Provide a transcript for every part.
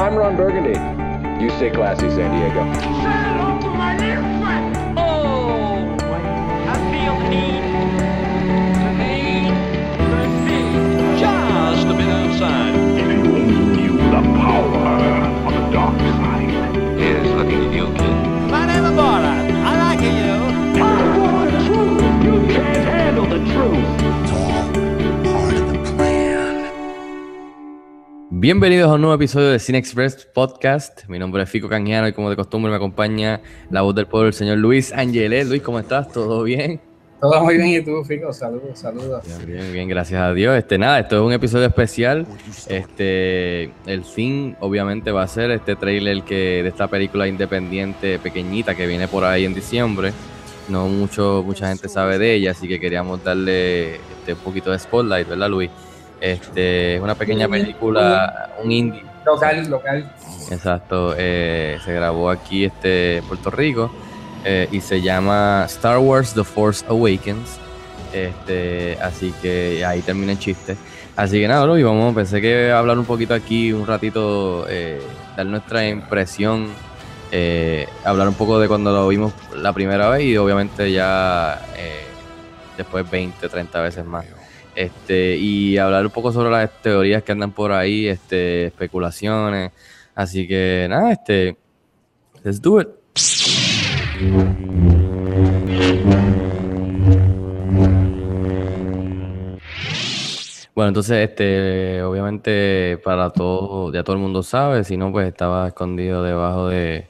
I'm Ron Burgundy. You stay classy, San Diego. Oh, I feel the need, need, just a bit outside. Bienvenidos a un nuevo episodio de Cine Express Podcast. Mi nombre es Fico Canjiano y como de costumbre me acompaña la voz del pueblo, el señor Luis Angelé. Luis, ¿cómo estás? ¿Todo bien? Todo muy bien, ¿y tú, Fico? Saludos, saludos. Bien, bien, bien, gracias a Dios. Este, nada, esto es un episodio especial. Este, el fin, obviamente, va a ser este trailer que, de esta película independiente pequeñita que viene por ahí en diciembre. No mucho, mucha gente sabe de ella, así que queríamos darle este, un poquito de spotlight, ¿verdad, Luis? Este, es una pequeña película, un indie. Local, local. Exacto, eh, se grabó aquí este, en Puerto Rico eh, y se llama Star Wars The Force Awakens. Este, así que ahí termina el chiste. Así que nada, Luis, vamos, pensé que hablar un poquito aquí, un ratito, eh, dar nuestra impresión, eh, hablar un poco de cuando lo vimos la primera vez y obviamente ya eh, después 20, 30 veces más. Este, y hablar un poco sobre las teorías que andan por ahí, este, especulaciones. Así que nada, este, let's do it. Bueno, entonces, este, obviamente para todo, ya todo el mundo sabe, si no, pues estaba escondido debajo de,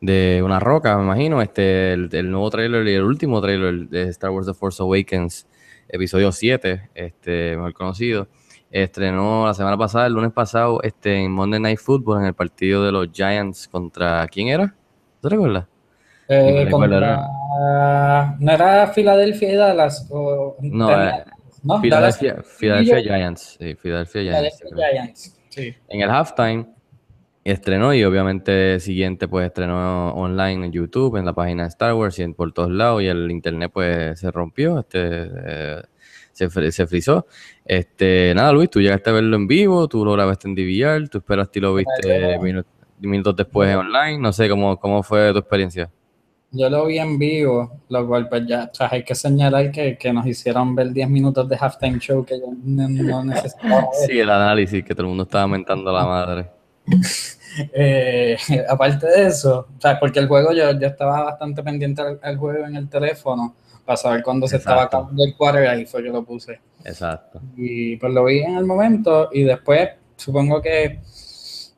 de una roca, me imagino. Este, el, el nuevo trailer y el último trailer de Star Wars The Force Awakens, episodio 7, este, mejor conocido, estrenó la semana pasada, el lunes pasado, este, en Monday Night Football, en el partido de los Giants contra, ¿quién era? ¿Te recuerdas? Eh, No contra- ¿No era Filadelfia y Dallas? O, No, tenía- eh, ¿no? Philadelphia, Dallas- Philadelphia Giants, sí, Philadelphia Giants. Philadelphia Giants. Sí. en el halftime estrenó y obviamente siguiente pues estrenó online en YouTube, en la página de Star Wars y en, por todos lados y el internet pues se rompió, este eh, se, se frizó. Este, nada Luis, tú llegaste a verlo en vivo, tú lo grabaste en DVR, tú esperaste y lo viste minu- minutos después en online, no sé cómo, cómo fue tu experiencia. Yo lo vi en vivo, lo cual pues ya, o sea, hay que señalar que, que nos hicieron ver 10 minutos de halftime show que yo no, no necesitaba ver. Sí, el análisis que todo el mundo estaba mentando la madre. Eh, aparte de eso, o sea, porque el juego yo, yo estaba bastante pendiente al, al juego en el teléfono para saber cuándo se estaba acabando el quarter, ahí fue que lo puse. Exacto. Y pues lo vi en el momento y después supongo que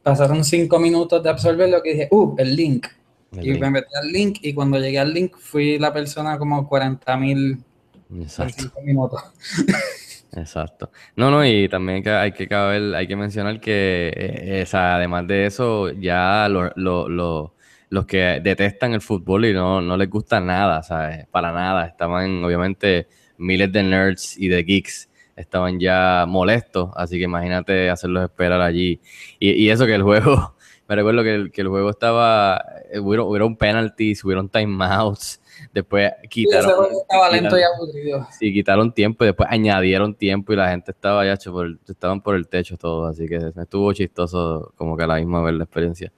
pasaron cinco minutos de absorber lo que dije, uh, el link. El y link. me metí al link y cuando llegué al link fui la persona como 40 mil en Exacto. cinco minutos. Exacto. No, no, y también hay que hay que mencionar que, eh, sea, además de eso, ya lo- lo- lo- los que detestan el fútbol y no, no les gusta nada, ¿sabes? Para nada. Estaban, obviamente, miles de nerds y de geeks estaban ya molestos, así que imagínate hacerlos esperar allí. Y, y eso que el juego, me recuerdo que el, que el juego estaba, eh, hubieron, hubieron penalties, hubieron timeouts, después Y quitaron... juego estaba lento y quitaron- aburrido. Sí, quitaron tiempo y después añadieron tiempo y la gente estaba ya hecho por estaban por el techo todos, así que estuvo chistoso como que a la misma vez la experiencia.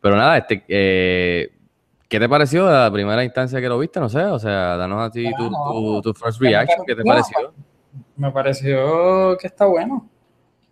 Pero nada, este, eh, ¿qué te pareció de la primera instancia que lo viste? No sé, o sea, danos a ti tu, tu, tu first reaction, ¿qué te pareció? Me pareció que está bueno.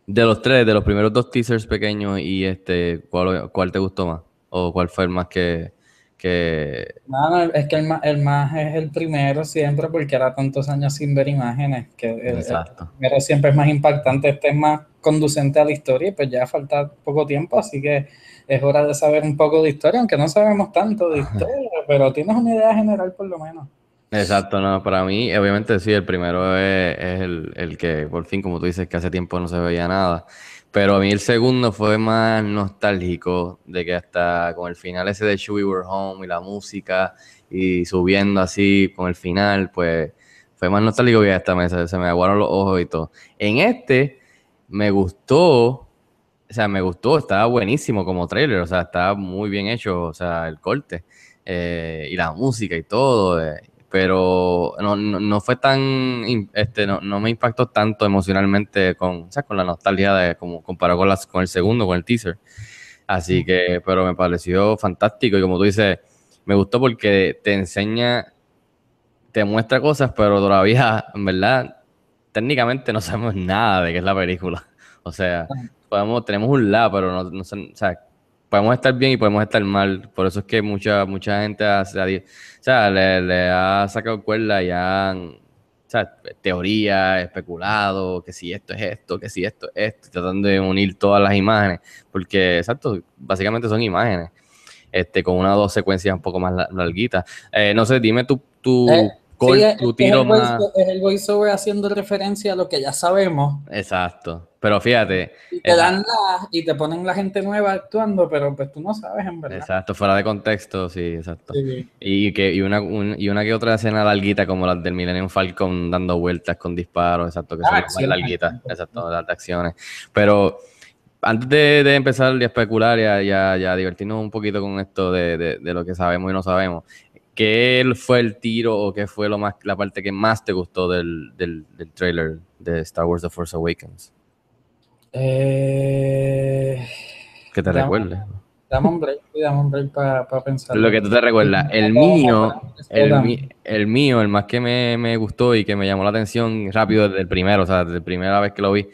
De los tres, de los primeros dos teasers pequeños y este, ¿cuál, cuál te gustó más? ¿O cuál fue el más que, que... No, no, es que el más, el más es el primero siempre porque era tantos años sin ver imágenes que el, el Exacto. primero siempre es más impactante, este es más conducente a la historia y pues ya falta poco tiempo, así que es hora de saber un poco de historia, aunque no sabemos tanto de historia, pero tienes una idea general por lo menos. Exacto, no, para mí, obviamente sí, el primero es, es el, el que por fin, como tú dices, que hace tiempo no se veía nada. Pero a mí el segundo fue más nostálgico, de que hasta con el final ese de Should We Were Home y la música y subiendo así con el final, pues fue más nostálgico que hasta me, se, me aguaron los ojos y todo. En este me gustó, o sea, me gustó, estaba buenísimo como trailer, o sea, estaba muy bien hecho, o sea, el corte eh, y la música y todo. eh, pero no, no, no fue tan, este, no, no me impactó tanto emocionalmente con, o sea, con la nostalgia de como comparado con, las, con el segundo, con el teaser. Así que, pero me pareció fantástico y como tú dices, me gustó porque te enseña, te muestra cosas, pero todavía, en verdad, técnicamente no sabemos nada de qué es la película. O sea, podemos, tenemos un lado, pero no, no o sea, podemos estar bien y podemos estar mal. Por eso es que mucha, mucha gente hace, o le, ha sacado cuerda y han, o teoría, especulado, que si esto es esto, que si esto es esto, tratando de unir todas las imágenes, porque, exacto, básicamente son imágenes, este, con una o dos secuencias un poco más la- larguitas. Eh, no sé, dime tu, tu, Sí, es, tu es tiro el más... es el voiceover haciendo referencia a lo que ya sabemos. Exacto, pero fíjate, Y te dan la, y te ponen la gente nueva actuando, pero pues tú no sabes en verdad. exacto, fuera de contexto, sí, exacto. Sí. Y, que, y, una, un- y una que otra escena larguita como las del Millennium Falcon dando vueltas con disparos, exacto, que Ah, son larguitas, exacto, las de acciones. Pero antes de, de empezar a especular y a, y a- y a divertirnos un poquito con esto de, de- de lo que sabemos y no sabemos, ¿qué fue el tiro o qué fue lo más, la parte que más te gustó del, del, del trailer de Star Wars The Force Awakens? Eh, Que te recuerdes. dame un break, dame un break para pensar. Lo que tú te recuerdas. El mío, el, el mío, el más que me, me gustó y que me llamó la atención rápido desde el primero, o sea, desde la primera vez que lo vi,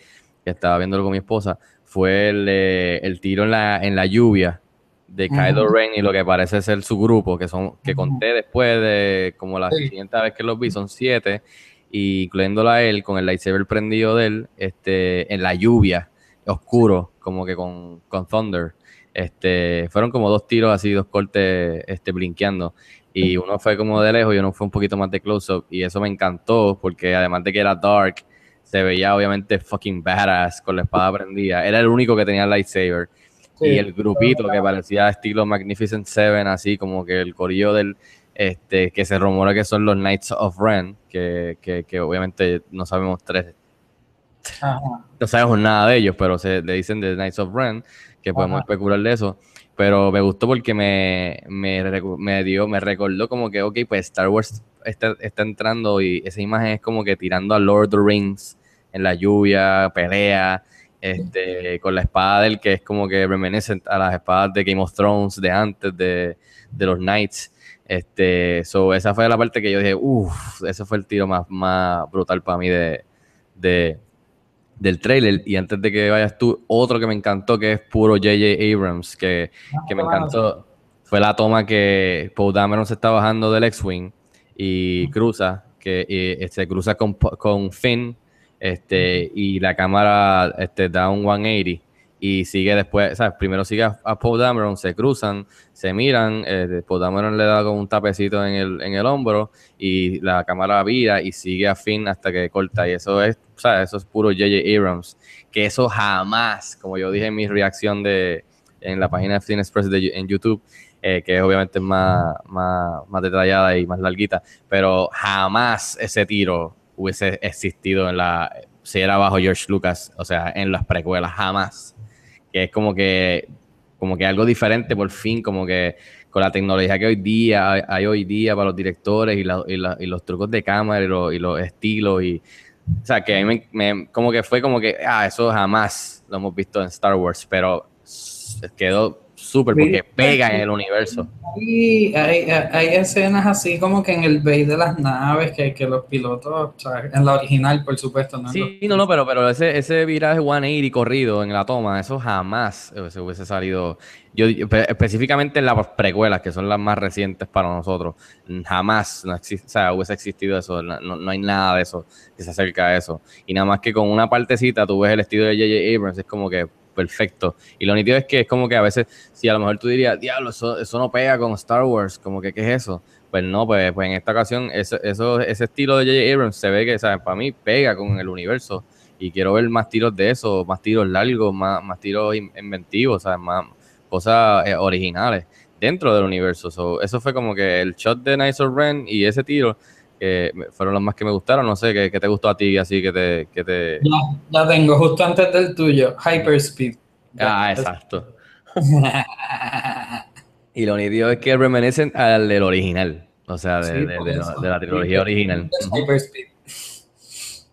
que estaba viéndolo con mi esposa, fue el, eh, el tiro en la, en la lluvia de Kylo Ujú. Ren y lo que parece ser su grupo, que son que conté después de como la Sí. siguiente vez que los vi, son siete, y incluyéndolo a él con el lightsaber prendido de él, este, en la lluvia, oscuro, como que con, con Thunder. Este, fueron como dos tiros así, dos cortes este, blinqueando. Y uno fue como de lejos y uno fue un poquito más de close-up. Y eso me encantó porque además de que era dark, se veía obviamente fucking badass con la espada prendida. Era el único que tenía el lightsaber. Sí. Y el grupito que parecía estilo Magnificent Seven, así como que el corillo del, este, que se rumora que son los Knights of Ren, que, que, que obviamente no sabemos tres, Ajá. no sabemos nada de ellos, pero se le dicen de Knights of Ren, que podemos Ajá. especular de eso. Pero me gustó porque me, me dio, me recordó como que, ok, pues Star Wars está, está entrando y esa imagen es como que tirando a Lord of the Rings en la lluvia, pelea, este, con la espada del que es como que reminiscent a las espadas de Game of Thrones de antes, de, de los Knights. Este, so, esa fue la parte que yo dije, uff, ese fue el tiro más, más brutal para mí de, de, del trailer. Y antes de que vayas tú, otro que me encantó, que es puro J.J. Abrams, que, que me encantó, fue la toma que Paul Dameron se está bajando del X-Wing y cruza, que y, se cruza con, con Finn, este, y la cámara este, da un 180 y sigue después, ¿sabes? Primero sigue a, a Paul Dameron, se cruzan, se miran, eh, Paul Dameron le da como un tapecito en el, en el hombro y la cámara vira y sigue a Finn hasta que corta y eso es, ¿sabes? Eso es puro J.J. Abrams, que eso jamás, como yo dije en mi reacción de, en la página de Film Express de, en YouTube, eh, que es obviamente más, más, más detallada y más larguita, pero jamás ese tiro hubiese existido en la, si era bajo George Lucas, o sea, en las precuelas, jamás. Que es como que, como que algo diferente por fin, como que con la tecnología que hoy día hay, hoy día para los directores y, la, y, la, y, los trucos de cámara y, lo, y los estilos y o sea que a mí me, me, como que fue como que ah eso jamás lo hemos visto en Star Wars pero quedó súper porque pega en el universo. Sí, hay, hay, escenas así como que en el bay de las naves que, que los pilotos, o sea, en la original, por supuesto. ¿no? Sí, no, no, pero, pero ese, ese viraje 180 corrido en la toma, eso jamás se hubiese salido. Yo, específicamente en las precuelas, que son las más recientes para nosotros, jamás no existe, o sea, hubiese existido eso. No, no, hay nada de eso que se acerca a eso. Y nada más que con una partecita tú ves el estilo de J.J. Abrams, es como que perfecto. Y lo nítido es que es como que a veces, si a lo mejor tú dirías, diablo, eso, eso no pega con Star Wars, como que, ¿qué es eso? Pues no, pues, pues en esta ocasión, eso, ese estilo de J.J. Abrams se ve que, ¿sabes? Para mí pega con el universo. Y quiero ver más tiros de eso, más tiros largos, más, más tiros inventivos, ¿sabes? Más cosas eh, originales dentro del universo. So, eso fue como que el shot de Nice Ren y ese tiro que fueron los más que me gustaron. No sé, ¿qué, qué te gustó a ti? Así que te... Que te... Ya, ya tengo, justo antes del tuyo, Hyperspeed. Ah, exacto. y lo nítido es que reminiscen al del original. O sea, de, sí, de, de, de la trilogía original. Hyperspeed.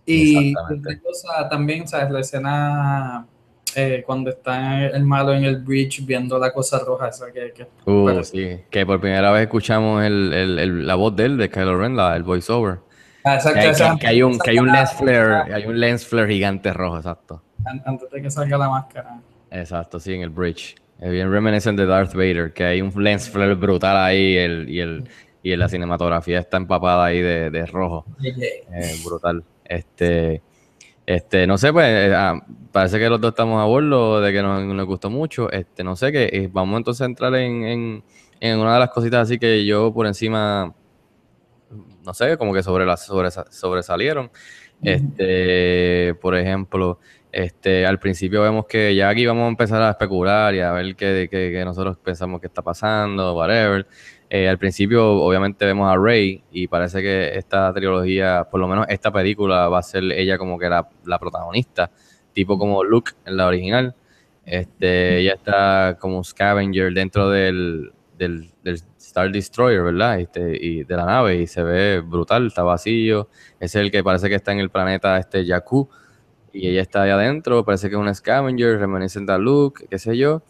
Y cosa, también, ¿sabes? La escena eh, cuando está el malo en el bridge viendo la cosa roja esa que, que Uh, sí, que por primera vez escuchamos el, el- el- la voz de él, de Kylo Ren, la- el voiceover. Ah, exacto, Que hay, esa- que- que hay un, que hay un lens flare, hay un lens flare gigante rojo, exacto. an- antes de que salga la máscara. Exacto, sí, en el bridge. Es bien reminiscent de Darth Vader, que hay un lens flare brutal ahí el, y, el, y la cinematografía está empapada ahí de, de rojo. Eh, brutal. Este, este, no sé, pues, eh, ah, parece que los dos estamos a bordo de que nos, nos gustó mucho. Este, no sé qué, eh, vamos entonces a entrar en, en, en una de las cositas así que yo por encima, no sé, como que sobre las sobre, sobresalieron. Este, por ejemplo, este, al principio vemos que ya aquí vamos a empezar a especular y a ver qué, qué- qué nosotros pensamos que está pasando, whatever. Eh, al principio, obviamente, vemos a Rey y parece que esta trilogía, por lo menos esta película, va a ser ella como que la, la protagonista, tipo como Luke en la original. Este, ella está como un scavenger dentro del, del, del Star Destroyer, ¿verdad? Este, y de la nave y se ve brutal, está vacío. Es el que parece que está en el planeta este Jakku y ella está ahí adentro, parece que es una scavenger, reminiscent a Luke, qué sé yo.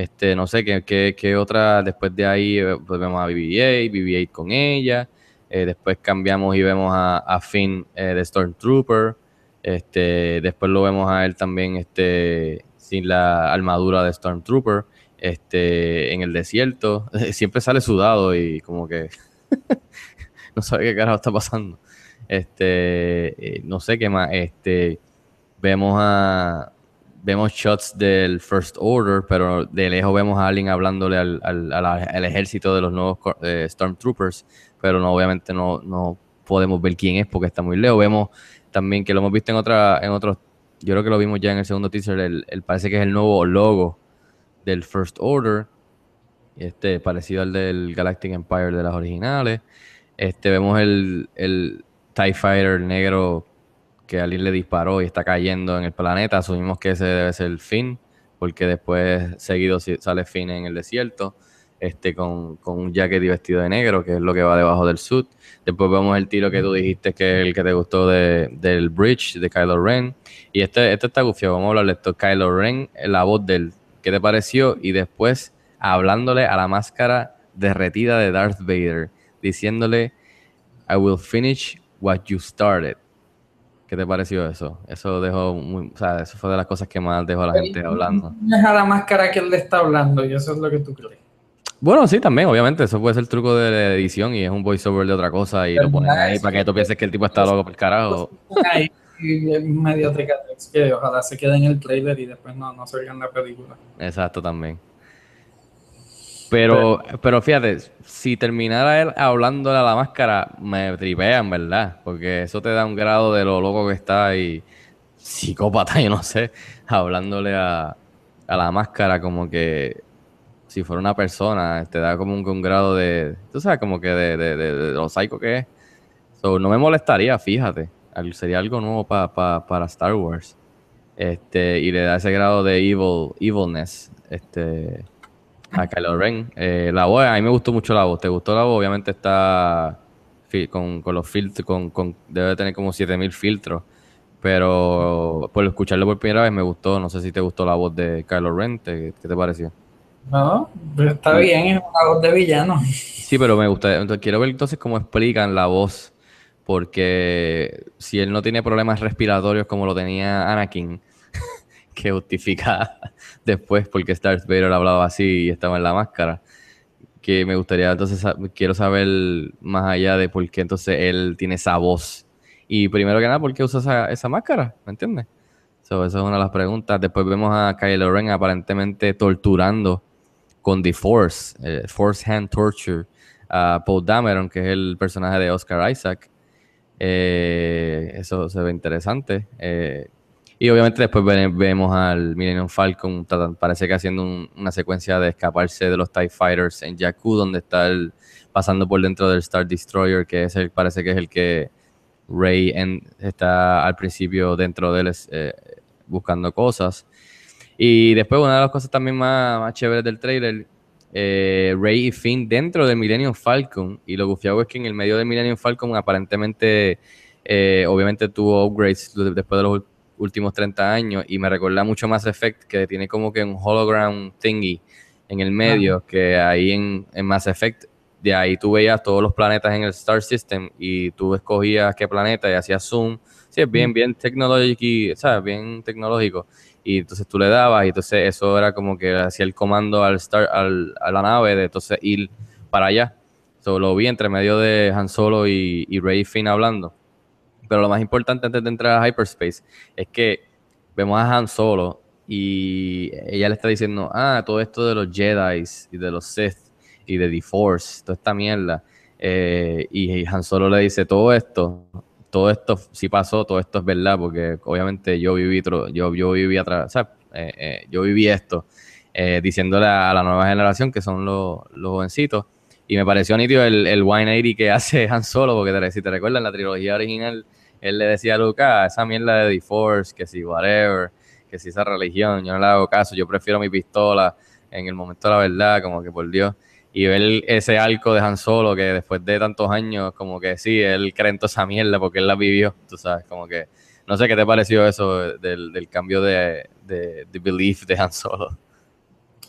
Este, no sé qué, otra, después de ahí eh, vemos a BB-8, BB-8 con ella, eh, después cambiamos y vemos a, Finn eh, de Stormtrooper, este, después lo vemos a él también este, sin la armadura de Stormtrooper, este, en el desierto, siempre sale sudado y como que no sabe qué carajo está pasando. No sé qué más, vemos a vemos shots del First Order, pero de lejos vemos a alguien hablándole al, al- al ejército de los nuevos eh, Stormtroopers, pero no, obviamente no, no podemos ver quién es porque está muy lejos. Vemos también que lo hemos visto en otra, en otros, yo creo que lo vimos ya en el segundo teaser, el- parece que es el nuevo logo del First Order, este, parecido al del Galactic Empire de las originales. Este, vemos el, el TIE Fighter negro que alguien le disparó y está cayendo en el planeta. Asumimos que ese debe ser el Finn, porque después seguido sale Finn en el desierto, este, con, con un jacket y vestido de negro, que es lo que va debajo del suit. Después vemos el tiro que tú dijiste que es el que te gustó de, del Bridge de Kylo Ren. Y este, este está gufiado, vamos a hablar de esto. Kylo Ren, la voz del ¿qué te pareció? Y después hablándole a la máscara derretida de Darth Vader, diciéndole, I will finish what you started. ¿Qué te pareció eso? Eso dejó muy, o sea, eso fue de las cosas que más dejó a la gente hablando. No es a la máscara que él le está hablando y eso es lo que tú crees. Bueno, sí, también, obviamente, eso puede ser el truco de la edición y es un voiceover de otra cosa y lo ponen ahí para que tú pienses que el tipo está loco por el carajo. Ahí, medio que ojalá se quede en el trailer y después no, no salga en la película. Exacto, también. Pero, pero fíjate, si terminara él hablándole a la máscara, me tripean, ¿verdad? Porque eso te da un grado de lo loco que está y psicópata, yo no sé, hablándole a, a la máscara como que si fuera una persona, te da como un, un grado de, tú sabes, como que de, de, de, de lo psycho que es. So, no me molestaría, fíjate. Sería algo nuevo pa- pa- para Star Wars. Este, y le da ese grado de evil, evilness este, a Kylo Ren. Eh, la voz, a mí me gustó mucho la voz. ¿Te gustó la voz? Obviamente está con, con los filtros, con, con- debe tener como 7000 filtros. Pero por escucharlo por primera vez me gustó. No sé si te gustó la voz de Kylo Ren. ¿te- ¿Qué te pareció? No, pero está bien, es una voz de villano. Sí, pero me gusta. entonces, quiero ver entonces cómo explican la voz. Porque si él no tiene problemas respiratorios como lo tenía Anakin, que justifica después porque Darth Vader hablaba así y estaba en la máscara. Que me gustaría entonces, quiero saber más allá de por qué entonces él tiene esa voz. Y primero que nada, ¿por qué usa esa, esa máscara? ¿Me entiendes? So, esa es una de las preguntas. Después vemos a Kylo Ren aparentemente torturando con The Force, eh, Force Hand Torture, a Paul Dameron, que es el personaje de Oscar Isaac. Eh, eso se ve interesante. Eh, y obviamente después ve- vemos al Millennium Falcon, parece que haciendo un- una secuencia de escaparse de los TIE Fighters en Jakku, donde está pasando por dentro del Star Destroyer, que es el, parece que es el que Rey está al principio dentro de él eh, buscando cosas. Y después una de las cosas también más, más chéveres del trailer, eh, Rey y Finn dentro del Millennium Falcon. Y lo gufiado es que en el medio del Millennium Falcon aparentemente, eh, obviamente tuvo upgrades de- después de los últimos 30 años y me recuerda mucho Mass Effect que tiene como que un hologram thingy en el medio que ahí en, en Mass Effect de ahí tú veías todos los planetas en el Star System y tú escogías qué planeta y hacías zoom. Sí, es bien, bien tecnológico, ¿sabes? Bien tecnológico. Y entonces tú le dabas y entonces eso era como que hacía el comando al Star, al, a la nave de entonces ir para allá. So, lo vi entre medio de Han Solo y, y Ray Finn hablando. Pero lo más importante antes de entrar a Hyperspace es que vemos a Han Solo y ella le está diciendo, ah, todo esto de los Jedi y de los Sith y de The Force, toda esta mierda. Eh, y Han Solo le dice, todo esto, todo esto sí pasó, todo esto es verdad, porque obviamente yo viví, yo, yo viví atrás, o eh, eh, yo viví esto, eh, diciéndole a la nueva generación que son los, los jovencitos. Y me pareció nítido el, el 180 que hace Han Solo, porque si te recuerdas, la trilogía original, él le decía a Luca, esa mierda de The Force, que si whatever, que si esa religión, yo no le hago caso, yo prefiero mi pistola en el momento de la verdad, como que por Dios. Y ver ese arco de Han Solo, que después de tantos años, como que sí, él cree en toda esa mierda porque él la vivió, tú sabes, como que, no sé qué te pareció eso del, del cambio de, de, de belief de Han Solo.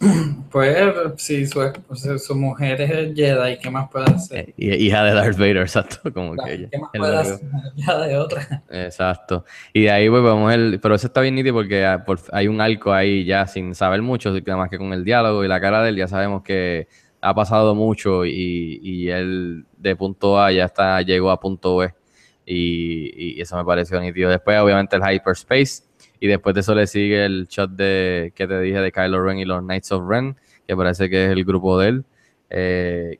Pues sí, su, o sea, su mujer es Jedi, ¿qué más puede hacer? Eh, hija de Darth Vader, exacto, como que ella. ¿Qué más puede hacer? Ya de otra. Exacto. Y de ahí pues vemos el, pero eso está bien nítido porque ah, hay un arco ahí ya sin saber mucho, nada más que con el diálogo y la cara de él ya sabemos que ha pasado mucho y, y él de punto A ya está, llegó a punto B y, y eso me pareció nítido. Después obviamente el Hyperspace y después de eso le sigue el shot de que te dije de Kylo Ren y los Knights of Ren, que parece que es el grupo de él. eh,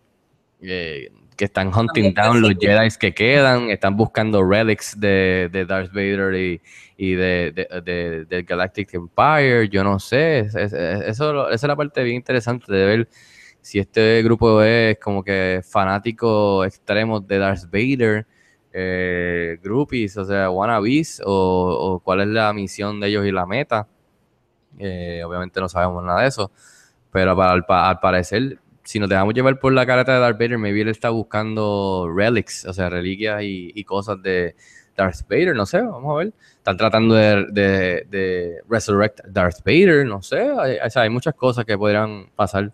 eh, que están hunting down los Jedi que quedan, están buscando relics de, de Darth Vader y, y de, de, Galactic Empire, yo no sé, es- es- es- eso, esa es la parte bien interesante de ver si este grupo es como que fanáticos extremos de Darth Vader, eh, groupies, o sea, wannabes, o, o cuál es la misión de ellos y la meta. Eh, obviamente no sabemos nada de eso, pero al, pa- al parecer, si nos dejamos llevar por la careta de Darth Vader, maybe él está buscando relics, o sea, reliquias y, cosas de Darth Vader, no sé, vamos a ver. Están tratando de, de, resurrect Darth Vader, no sé, o hay muchas cosas que podrían pasar.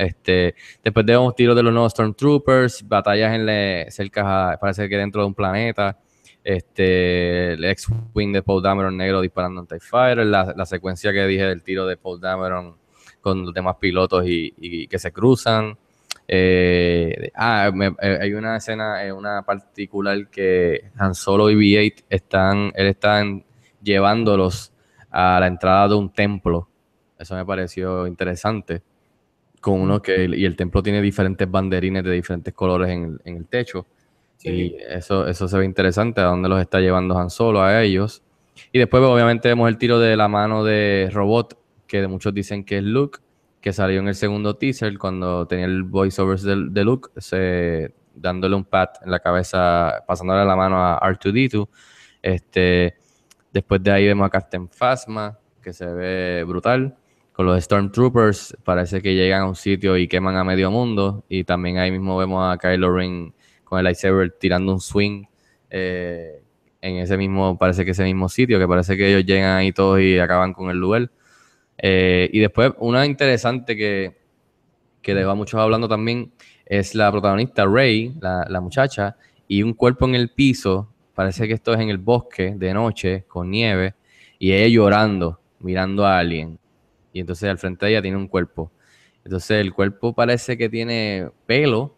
Este, después de unos tiros de los nuevos Stormtroopers, batallas en le, cerca, parece que dentro de un planeta. Este, el X-Wing de Paul Dameron negro disparando en TIE Fighter, la, la secuencia que dije del tiro de Paul Dameron con los demás pilotos y, que se cruzan. Eh, ah, eh, hay una escena, eh, una particular que Han Solo y B8 están, él están llevándolos a la entrada de un templo. Eso me pareció interesante. Con uno que, y el templo tiene diferentes banderines de diferentes colores en el, en el techo. Y eso, eso se ve interesante, a dónde los está llevando Han Solo a ellos. Y después, obviamente, vemos el tiro de la mano de robot, que muchos dicen que es Luke, que salió en el segundo teaser cuando tenía el voiceover de, de Luke, se, dándole un pat en la cabeza, pasándole la mano a R2D2. Este, después de ahí vemos a Captain Phasma, que se ve brutal. Con los Stormtroopers, parece que llegan a un sitio y queman a medio mundo. Y también ahí mismo vemos a Kylo Ren con el lightsaber tirando un swing eh, en ese mismo, parece que ese mismo sitio, que parece que ellos llegan ahí todos y acaban con el lugar. Eh, y después, una interesante que, que dejó a muchos hablando también es la protagonista Rey, la, la muchacha, y un cuerpo en el piso. Parece que esto es en el bosque de noche, con nieve, y ella llorando, mirando a alguien. Y entonces al frente de ella tiene un cuerpo. Entonces el cuerpo parece que tiene pelo,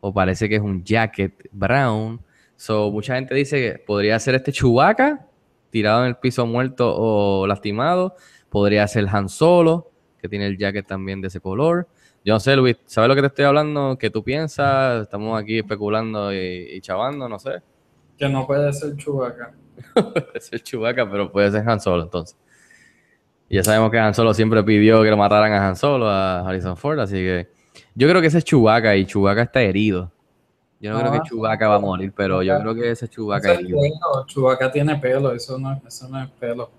o parece que es un jacket brown. So, mucha gente dice que podría ser este Chewbacca tirado en el piso muerto o lastimado. Podría ser Han Solo, que tiene el jacket también de ese color. Yo no sé, Luis, ¿sabes lo que te estoy hablando? ¿Qué tú piensas? Estamos aquí especulando y, y chavando, no sé. Que no puede ser Chewbacca. Puede ser Chewbacca, pero puede ser Han Solo entonces. Y ya sabemos que Han Solo siempre pidió que lo mataran a Han Solo, a Harrison Ford, así que yo creo que ese es Chewbacca y Chewbacca está herido. Yo no creo Ah, que Chewbacca va a morir, pero yo creo que ese es Chewbacca es herido. pelo, Chewbacca tiene pelo, eso no, eso no es pelo.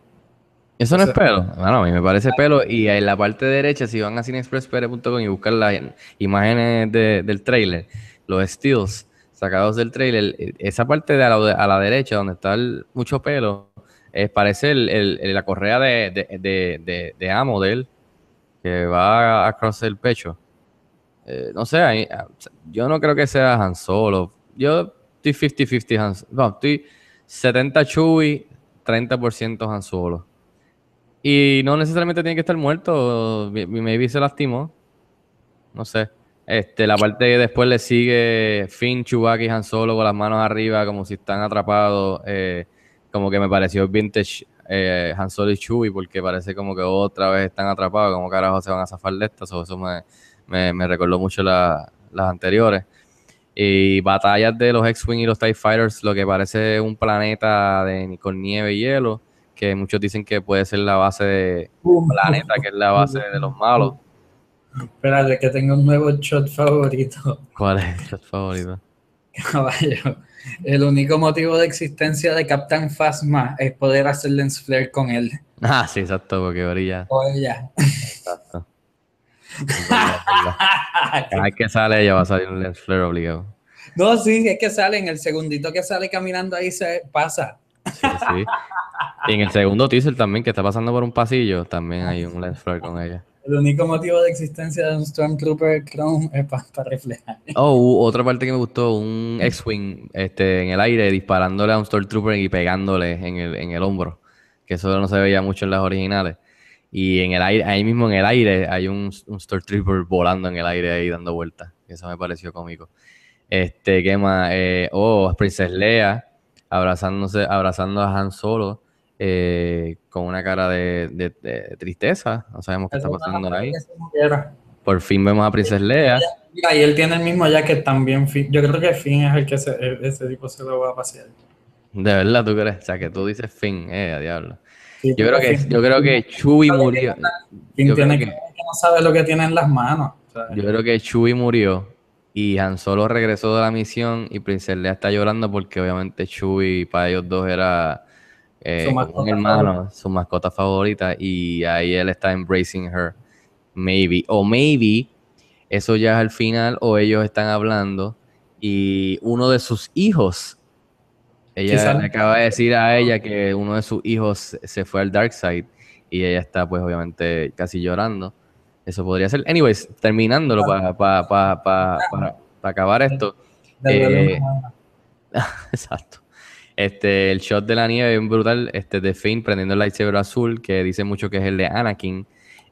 Eso no es pelo. Bueno, a mí me parece pelo. Y en la parte derecha, si van a cinexpresspere.com y buscan las imágenes de- del trailer, los stills sacados del trailer, esa parte de a la, a la derecha, donde está el- mucho pelo, eh, parece la correa de, de, de, de, amo de él, que va across el pecho. Eh, no sé, ah, yo no creo que sea Han Solo. Yo estoy 50-50 Han Solo. No, estoy 70 Chewie, 30% Han Solo. Y no necesariamente tiene que estar muerto. Maybe se lastimó. No sé. Este, la parte que después le sigue Finn, Chewbacca y Han Solo con las manos arriba, como si están atrapados. eh, como que me pareció vintage eh, Han Solo y Chewie, porque parece como que otra vez están atrapados. Como carajo se van a zafar de estas? O eso me, me, me recordó mucho la- las anteriores. Y batallas de los X-Wing y los TIE Fighters, lo que parece un planeta de, con nieve y hielo, que muchos dicen que puede ser la base de planeta, que es la base de los malos. Espérate, que tengo un nuevo shot favorito. ¿Cuál es el favorito? Caballo. El único motivo de existencia de Captain Phasma es poder hacer lens flare con él Ah, sí, exacto, porque brilla. o ella. Exacto. Cada vez que sale ella va a salir un lens flare obligado. No, sí, es que sale en el segundito que sale caminando ahí se pasa. Sí, sí. Y en el segundo teaser también, que está pasando por un pasillo, también hay un lens flare con ella. El único motivo de existencia de un Stormtrooper Chrome es para reflejar. Oh, otra parte que me gustó, un X-Wing este, en el aire disparándole a un Stormtrooper y pegándole en el, en el hombro, que eso no se veía mucho en las originales. Y en el aire, ahí mismo en el aire hay un, un Stormtrooper volando en el aire ahí dando vueltas. Eso me pareció cómico. Este, ¿qué más? Eh, oh, Princess Leia abrazándose, abrazando a Han Solo eh, con una cara de, de- de tristeza. No sabemos qué está pasando ahí. Por fin vemos a Princess Leia. Mira, y él tiene el mismo jacket también. Finn. Yo creo que Finn es el que se- ese tipo se lo va a pasear. De verdad, ¿tú crees? O sea, que tú dices Finn, eh, a diablo. Sí, Yo creo que, Finn- yo creo que Chewie murió. Finn yo tiene que- que, que no sabe lo que tiene en las manos. o sea, Yo creo que Chewie murió y Han Solo regresó de la misión y Princess Leia está llorando porque obviamente Chewie para ellos dos era eh, un hermano, su mascota favorita y ahí él está embracing her, maybe. O maybe eso ya es al final o ellos están hablando y uno de sus hijos, ella Quizá- le acaba de decir a ella que uno de sus hijos se fue al dark side y ella está pues obviamente casi llorando. Eso podría ser. Anyways, terminándolo para pa, pa, pa, para pa acabar esto. eh, Exacto. Este, el shot de la nieve es brutal, este, de Finn prendiendo el lightsaber azul, que dice mucho que es el de Anakin.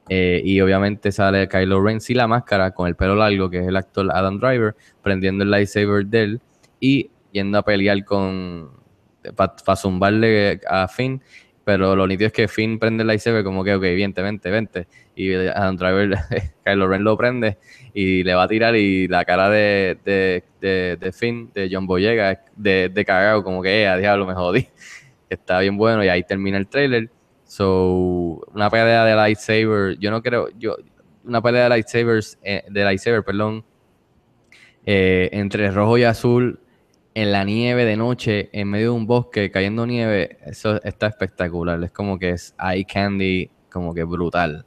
eh, y obviamente sale Kylo Ren sin la máscara, con el pelo largo, que es el actor Adam Driver, prendiendo el lightsaber de él y yendo a pelear con. para zumbarle a Finn. Pero lo nítido es que Finn prende el lightsaber como que, ok, vente, vente, vente. Y Adam Driver, Kylo Ren lo prende y le va a tirar y la cara de, de, de, Finn, de John Boyega, de, de cagado, como que, eh, a diablo, me jodí. Está bien bueno y ahí termina el trailer. So, una pelea de lightsaber, yo no creo, yo, una pelea de lightsabers, eh, de lightsaber, perdón, eh, entre rojo y azul en la nieve de noche, en medio de un bosque, cayendo nieve, eso está espectacular. Es como que es eye candy, como que brutal.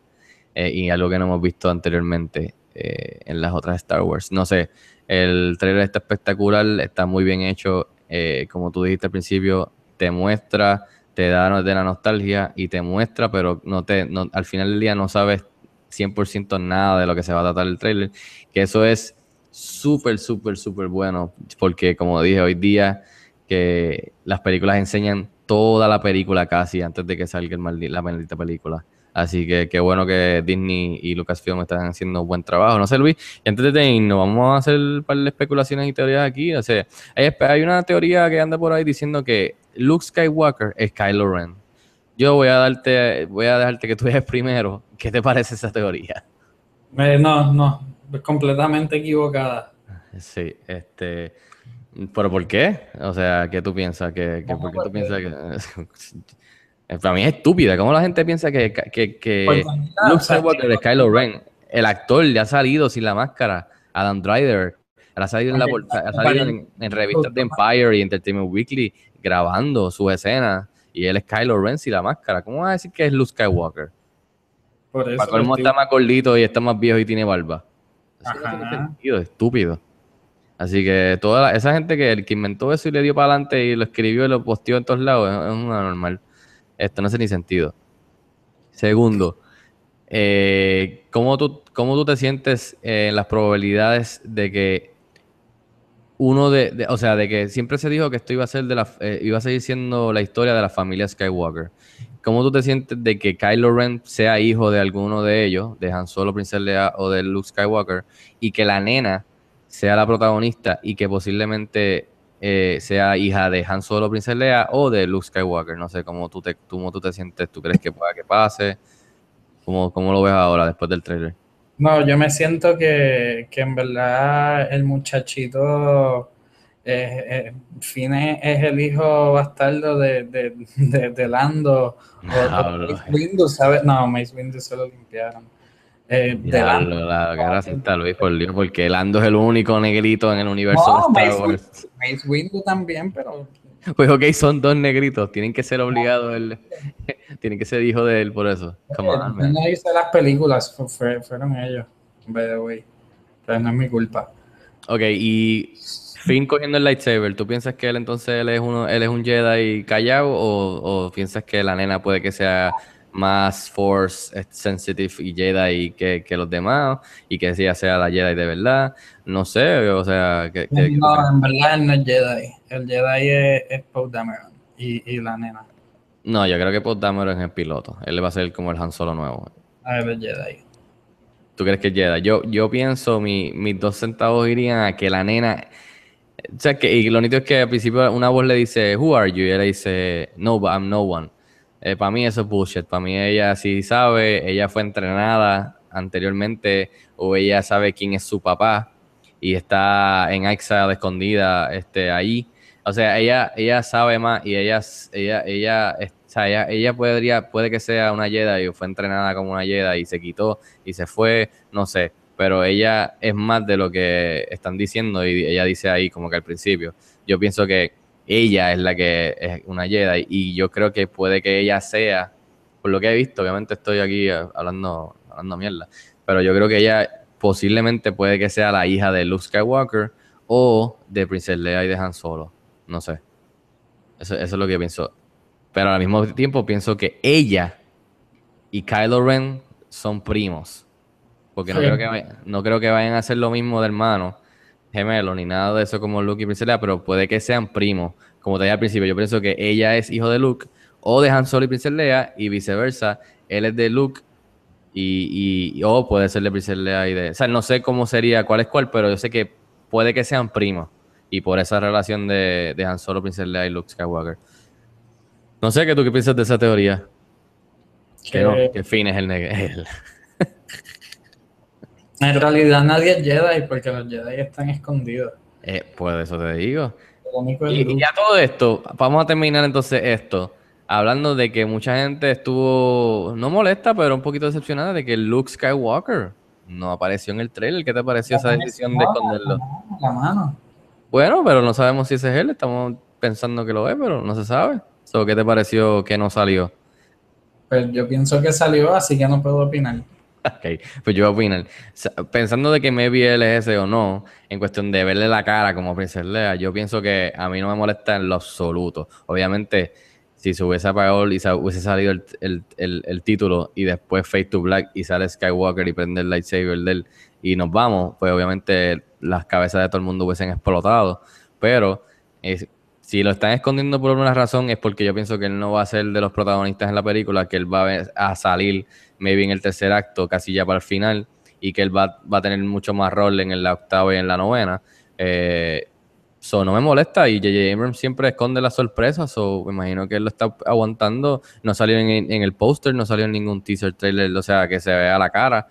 Eh, y algo que no hemos visto anteriormente eh, en las otras Star Wars. No sé, el trailer está espectacular, está muy bien hecho. eh, como tú dijiste al principio, te muestra, te da de la nostalgia y te muestra, pero no te, no- al final del día no sabes 100% nada de lo que se va a tratar el trailer. Que eso es súper, súper, súper bueno, porque como dije hoy día, que las películas enseñan toda la película casi antes de que salga el la maldita película. Así que qué bueno que Disney y Lucasfilm están haciendo buen trabajo. No sé, Luis, y antes de irnos, vamos a hacer un par de especulaciones y teorías aquí. O sea, hay, una teoría que anda por ahí diciendo que Luke Skywalker es Kylo Ren. Yo voy a darte, voy a dejarte que tú digas primero. ¿Qué te parece esa teoría? Eh, no, no, completamente equivocada. Sí, este. ¿Pero por qué? O sea, ¿qué tú piensas? ¿Que, que, ¿Por qué tú piensas que.? Para mí es estúpida. ¿Cómo la gente piensa que, que, que mira, Luke Skywalker es Kylo Ren? El actor ya ha salido sin la máscara. Adam Driver. Ha salido, en, la, ha salido en, en revistas de Empire y Entertainment Weekly grabando sus escenas. Y él es Kylo Ren sin la máscara. ¿Cómo vas a decir que es Luke Skywalker? Por eso Para estoy- está más gordito y está más viejo y tiene barba. Eso no tiene sentido, estúpido. Así que toda la- esa gente que, el que inventó eso y le dio para adelante y lo escribió y lo posteó en todos lados es, es una normal. esto no hace ni sentido. Segundo, eh, ¿cómo, tú, ¿cómo tú te sientes eh, en las probabilidades de que uno de, de- o sea, de que siempre se dijo que esto iba a ser de la, eh, iba a seguir siendo la historia de la familia Skywalker. ¿Cómo tú te sientes de que Kylo Ren sea hijo de alguno de ellos, de Han Solo, Princesa Leia o de Luke Skywalker, y que la nena sea la protagonista y que posiblemente eh, sea hija de Han Solo, Princesa Leia o de Luke Skywalker? No sé cómo tú te, cómo tú te sientes, ¿tú crees que pueda que pase? ¿Cómo, cómo lo ves ahora después del trailer? No, yo me siento que, que en verdad el muchachito eh, eh, es el hijo bastardo de, de, de, de Lando o de Diablo. Mace Windu, ¿sabes? No, Mace Windu se lo limpiaron. Eh, de Lando. La cara está Luis, por Dios, porque Lando es el único negrito en el universo No, de Star Mace, Wars. Mace Windu también, pero Pues ok, son dos negritos, tienen que ser obligados, él, tienen que ser hijo de él por eso. Come on, man. no hice las películas, fu- fue- fueron ellos, by the way. Pero no es mi culpa. Ok, y Finn cogiendo el lightsaber, ¿tú piensas que él entonces él es uno, él es un Jedi callado o, o piensas que la nena puede que sea más Force eh, sensitive y Jedi que, que los demás y que ella sea la Jedi de verdad? No sé, o sea, que, que- No, en verdad él no es Jedi. El Jedi es, es Poe Dameron y, y la nena. no, yo creo que Poe Dameron es el piloto, él va a ser como el Han Solo nuevo. A ver, Jedi. ¿Tú crees que es Jedi? Yo, yo pienso, mi- mis dos centavos irían a que la nena. O sea, que, y lo nítido es que al principio una voz le dice, Who are you? Y él le dice, No, but I'm no one. para mí eso es bullshit. Para mí ella sí sabe, ella fue entrenada anteriormente, o ella sabe quién es su papá y está en exile escondida este, ahí. O sea, ella, ella sabe más y ella, ella, ella, o sea, ella, ella podría, puede que sea una Jedi o fue entrenada como una Jedi y se quitó y se fue, no sé, pero ella es más de lo que están diciendo y ella dice ahí como que al principio. Yo pienso que ella es la que es una Jedi y yo creo que puede que ella sea, por lo que he visto, obviamente estoy aquí eh, hablando, hablando mierda, pero yo creo que ella posiblemente puede que sea la hija de Luke Skywalker o de Princess Leia y de Han Solo, no sé. Eso, eso es lo que pienso. Pero al mismo tiempo pienso que ella y Kylo Ren son primos. Porque no, Sí. creo que vay- no creo que vayan a hacer lo mismo de hermano, gemelo, ni nada de eso como Luke y Princess Leia, pero puede que sean primos. Como te dije al principio, yo pienso que ella es hijo de Luke o de Han Solo y Princess Leia y viceversa. Él es de Luke y, y- o puede ser de Princess Leia y de... O sea, no sé cómo sería, cuál es cuál, pero yo sé que puede que sean primos. Y por esa relación de, de Han Solo, Princess Leia y Luke Skywalker. No sé qué tú qué piensas de esa teoría. Que, no, Que- que Finn es el, el- En realidad nadie es Jedi porque los Jedi están escondidos. eh, pues eso te digo. Y, y ya todo esto, vamos a terminar entonces esto, hablando de que mucha gente estuvo, no molesta, pero un poquito decepcionada de que Luke Skywalker no apareció en el trailer. ¿Qué te pareció esa decisión de esconderlo? La mano. Bueno, pero no sabemos si ese es él, estamos pensando que lo es, pero no se sabe. So, ¿Qué te pareció que no salió? Pues yo pienso que salió, así que no puedo opinar. Ok, pues yo voy Pensando de que maybe él es ese o no, en cuestión de verle la cara como Princess Leia, yo pienso que a mí no me molesta en lo absoluto. Obviamente, si se hubiese apagado y se hubiese salido el, el- el- el título y después Fade to Black y sale Skywalker y prende el lightsaber de él y nos vamos, pues obviamente las cabezas de todo el mundo hubiesen explotado. Pero eh, si lo están escondiendo por alguna razón es porque yo pienso que él no va a ser de los protagonistas en la película, que él va a salir maybe en el tercer acto, casi ya para el final, y que él va, va a tener mucho más rol en la octava y en la novena. Eh, so, no me molesta y J.J. Abrams siempre esconde las sorpresas, so, me imagino que él lo está aguantando. No salió en, en el póster, no salió en ningún teaser trailer, o sea, que se vea la cara.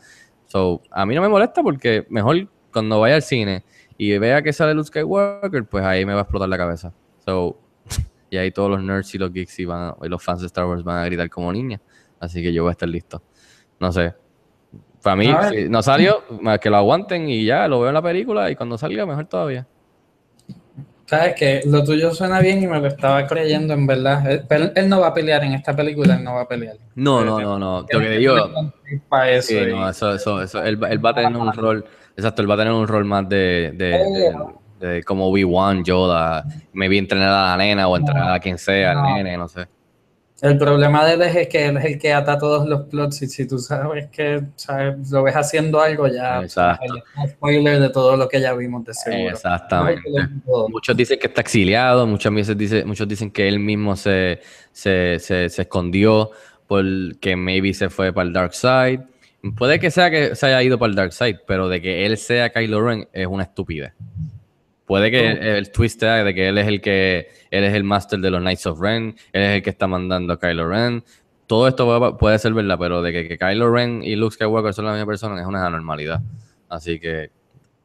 So, a mí no me molesta porque mejor cuando vaya al cine y vea que sale Luke Skywalker, pues ahí me va a explotar la cabeza. So, y ahí todos los nerds y los geeks y, van, y los fans de Star Wars van a gritar como niñas. Así que yo voy a estar listo. No sé. Para mí, si no salió, que lo aguanten y ya, lo veo en la película y cuando salga, mejor todavía. Sabes que lo tuyo suena bien y me lo estaba creyendo en verdad. Él, pero él no va a pelear en esta película, él no va a pelear. No, no, no, no. Lo que digo, Para eso. sí, y- no, eso, eso, eso. Él, va- él va a tener un rol, exacto, él va a tener un rol más de, de, de- de como Obi-Wan, Yoda, maybe entrenar a la nena o entrenar a quien sea, al No. nene, no sé. El problema de él es que él es el que ata todos los plots y si tú sabes que sabes, lo ves haciendo algo ya Exacto. spoiler de todo lo que ya vimos de seguro. Exactamente. Muchos dicen que está exiliado, muchas veces dice, muchos dicen que él mismo se, se, se, se escondió porque maybe se fue para el Dark Side. Puede que sea que se haya ido para el Dark Side, pero de que él sea Kylo Ren es una estupidez. Puede que el, el twist sea de que él es el que él es el master de los Knights of Ren, él es el que está mandando a Kylo Ren. Todo esto puede- puede ser verdad, pero de que, que Kylo Ren y Luke Skywalker son la misma persona es una anormalidad. Así que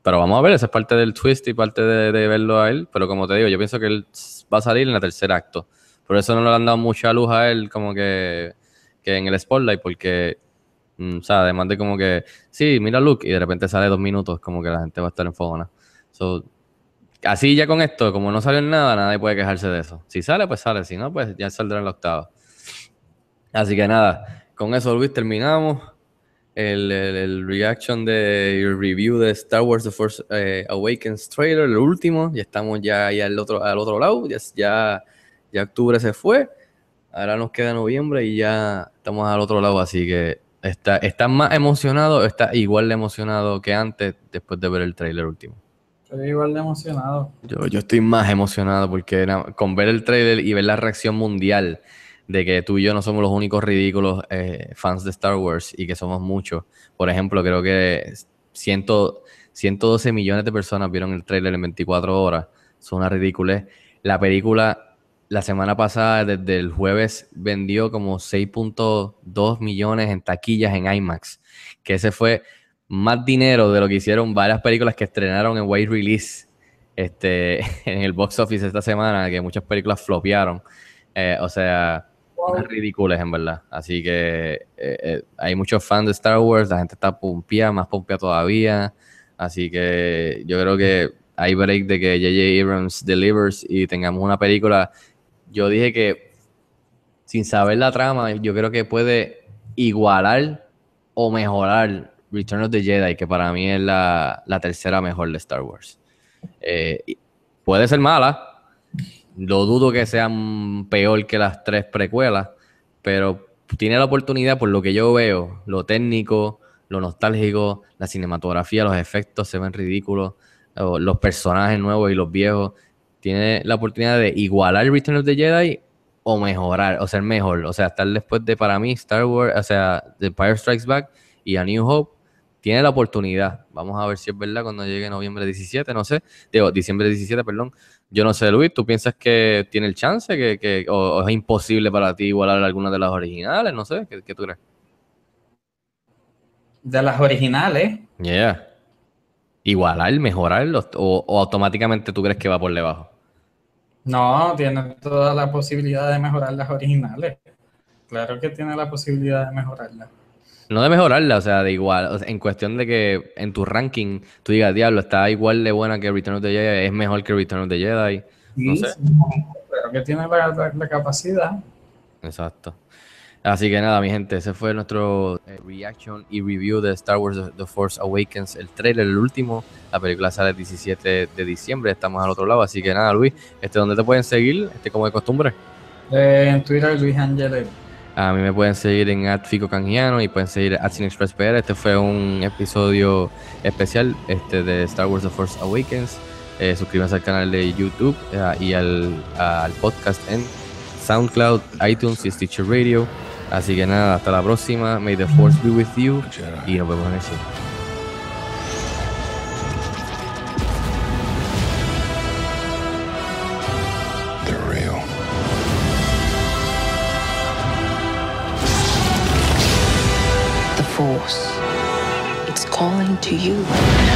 pero vamos a ver, esa es parte del twist y parte de, de verlo a él. Pero como te digo, yo pienso que él va a salir en el tercer acto. Por eso no le han dado mucha luz a él como que, que en el spotlight, porque, mm, o sea, además de como que, sí, mira Luke, y de repente sale dos minutos, como que la gente va a estar enfogona. So, así ya con esto, como no salió en nada, nadie puede quejarse de eso. Si sale, pues sale, si no, pues ya saldrá en la octava. Así que nada, con eso, Luis, terminamos el, el- el reaction de el review de Star Wars The Force eh, Awakens trailer, el último. Ya estamos ya, ya al, otro, al otro lado. Ya, ya, ya octubre se fue. Ahora nos queda noviembre y ya estamos al otro lado. Así que está, ¿estás más emocionado o estás igual de emocionado que antes después de ver el trailer último? Estoy igual de emocionado. Yo, yo estoy más emocionado porque con ver el trailer y ver la reacción mundial de que tú y yo no somos los únicos ridículos eh, fans de Star Wars y que somos muchos. Por ejemplo, creo que 100 112 millones de personas vieron el trailer en 24 horas. Son una ridiculez. La película la semana pasada, desde el jueves, vendió como 6.2 millones en taquillas en IMAX. Que ese fue más dinero de lo que hicieron varias películas que estrenaron en wide release este, en el box office esta semana, que muchas películas flopearon. Eh, o sea, unas ridículas en verdad. Así que eh, eh, hay muchos fans de Star Wars, la gente está pompeada, más pompeada todavía. Así que yo creo que hay break de que J.J. Abrams delivers y tengamos una película. Yo dije que sin saber la trama, yo creo que puede igualar o mejorar Return of the Jedi, que para mí es la, tercera mejor de Star Wars. Eh, puede ser mala, lo dudo que sean peor que las tres precuelas, pero tiene la oportunidad, por lo que yo veo, lo técnico, lo nostálgico, la cinematografía, los efectos se ven ridículos, los personajes nuevos y los viejos. Tiene la oportunidad de igualar Return of the Jedi o mejorar, o ser mejor. O sea, estar después de, para mí, Star Wars, o sea, The Empire Strikes Back y A New Hope, tiene la oportunidad. Vamos a ver si es verdad cuando llegue noviembre 17, no sé. Digo, diciembre 17, perdón. Yo no sé, Luis, ¿tú piensas que tiene el chance que, que- o, o es imposible para ti igualar alguna de las originales? No sé, ¿qué, qué tú crees? De las originales, Yeah. Igualar, mejorar, o, o automáticamente tú crees que va por debajo. no, tiene toda la posibilidad de mejorar las originales. Claro que tiene la posibilidad de mejorarlas. No de mejorarla, o sea, de igual, o sea, en cuestión de que en tu ranking tú digas, diablo, está igual de buena que Return of the Jedi, es mejor que Return of the Jedi. No Sí, sé. sí, Claro que tiene la, capacidad. Exacto. Así que nada, mi gente, ese fue nuestro eh, reaction y review de Star Wars The Force Awakens, el trailer, el último. La película sale el 17 de diciembre, estamos al otro lado. Así que nada, Luis, este, ¿dónde te pueden seguir? Este, como de costumbre. Eh, en Twitter, Luis Ángeles. A mí me pueden seguir en Fico Canjiano y pueden seguir at Express PR. Este fue un episodio especial este, de Star Wars The Force Awakens. Eh, suscríbanse al canal de YouTube eh, y al, al podcast en SoundCloud, iTunes y Stitcher Radio. Así que nada, hasta la próxima. May the Force be with you. Y nos vemos en el cine. To you.